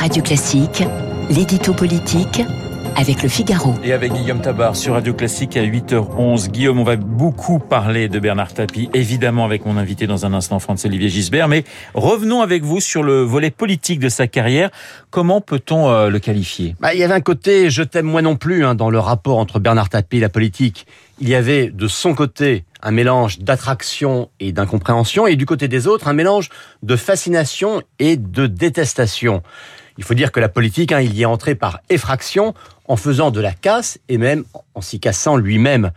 Radio Classique, l'édito politique avec le Figaro. Et avec Guillaume Tabar sur Radio Classique à 8h11. Guillaume, on va beaucoup parler de Bernard Tapie, évidemment avec mon invité dans un instant, Franz-Olivier Gisbert, mais revenons avec vous sur le volet politique de sa carrière. Comment peut-on euh, le qualifier? Bah, Il y avait un côté je t'aime moi non plus hein, dans le rapport entre Bernard Tapie et la politique. Il y avait de son côté un mélange d'attraction et d'incompréhension, et du côté des autres, un mélange de fascination et de détestation. Il faut dire que la politique, hein, il y est entré par effraction, en faisant de la casse et même en s'y cassant lui-même.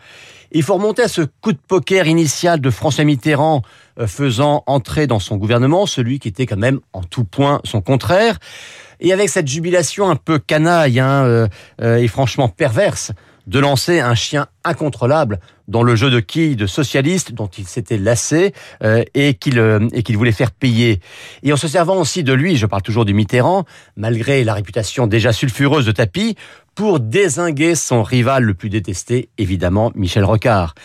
Il faut remonter à ce coup de poker initial de François Mitterrand euh, faisant entrer dans son gouvernement celui qui était quand même en tout point son contraire. Et avec cette jubilation un peu canaille hein, euh, euh, et franchement perverse de lancer un chien incontrôlable dans le jeu de quilles de socialistes dont il s'était lassé euh, et qu'il euh, et qu'il voulait faire payer. Et en se servant aussi de lui, je parle toujours du Mitterrand, malgré la réputation déjà sulfureuse de Tapie, pour désinguer son rival le plus détesté, évidemment Michel Rocard.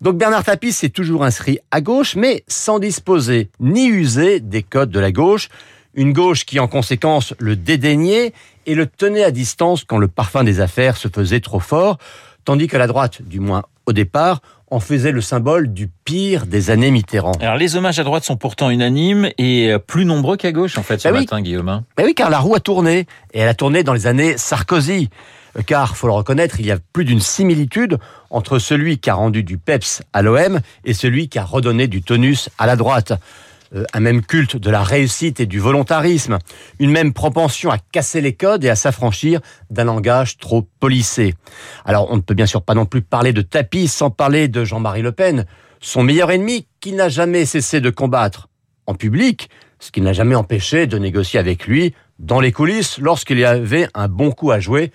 Donc Bernard Tapie s'est toujours inscrit à gauche, mais sans disposer ni user des codes de la gauche, une gauche qui en conséquence le dédaignait et le tenait à distance quand le parfum des affaires se faisait trop fort, tandis que la droite, du moins au départ, en faisait le symbole du pire des années Mitterrand. Alors les hommages à droite sont pourtant unanimes et plus nombreux qu'à gauche en fait ce bah matin, Guillaume. Hein. Bah oui, car la roue a tourné et elle a tourné dans les années Sarkozy. Car, faut le reconnaître, il y a plus d'une similitude entre celui qui a rendu du peps à l'OM et celui qui a redonné du tonus à la droite. Euh, un même culte de la réussite et du volontarisme, une même propension à casser les codes et à s'affranchir d'un langage trop policé. Alors on ne peut bien sûr pas non plus parler de tapis sans parler de Jean-Marie Le Pen, son meilleur ennemi qu'il n'a jamais cessé de combattre en public, ce qui n'a jamais empêché de négocier avec lui dans les coulisses lorsqu'il y avait un bon coup à jouer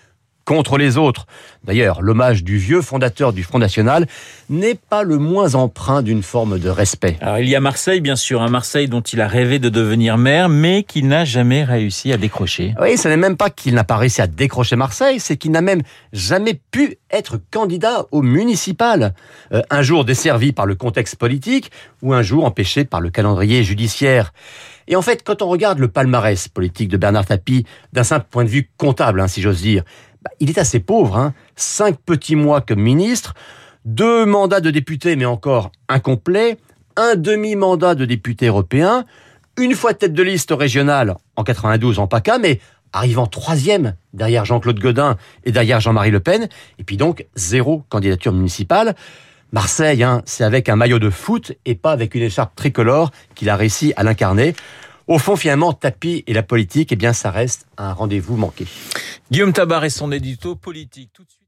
contre les autres. D'ailleurs, l'hommage du vieux fondateur du Front National n'est pas le moins empreint d'une forme de respect. Alors il y a Marseille, bien sûr, un Marseille dont il a rêvé de devenir maire, mais qu'il n'a jamais réussi à décrocher. Oui, ce n'est même pas qu'il n'a pas réussi à décrocher Marseille, c'est qu'il n'a même jamais pu être candidat au municipal. Euh, un jour desservi par le contexte politique, ou un jour empêché par le calendrier judiciaire. Et en fait, quand on regarde le palmarès politique de Bernard Tapie, d'un simple point de vue comptable, hein, si j'ose dire, bah, il est assez pauvre. Hein. Cinq petits mois comme ministre, deux mandats de député, mais encore incomplets, un demi-mandat de député européen, une fois tête de liste régionale en 92 en PACA, mais arrivant troisième derrière Jean-Claude Godin et derrière Jean-Marie Le Pen, et puis donc zéro candidature municipale. Marseille, hein, c'est avec un maillot de foot et pas avec une écharpe tricolore qu'il a réussi à l'incarner. Au fond, finalement, tapis et la politique, eh bien, ça reste un rendez-vous manqué. Guillaume Tabar et son édito politique. Tout de suite.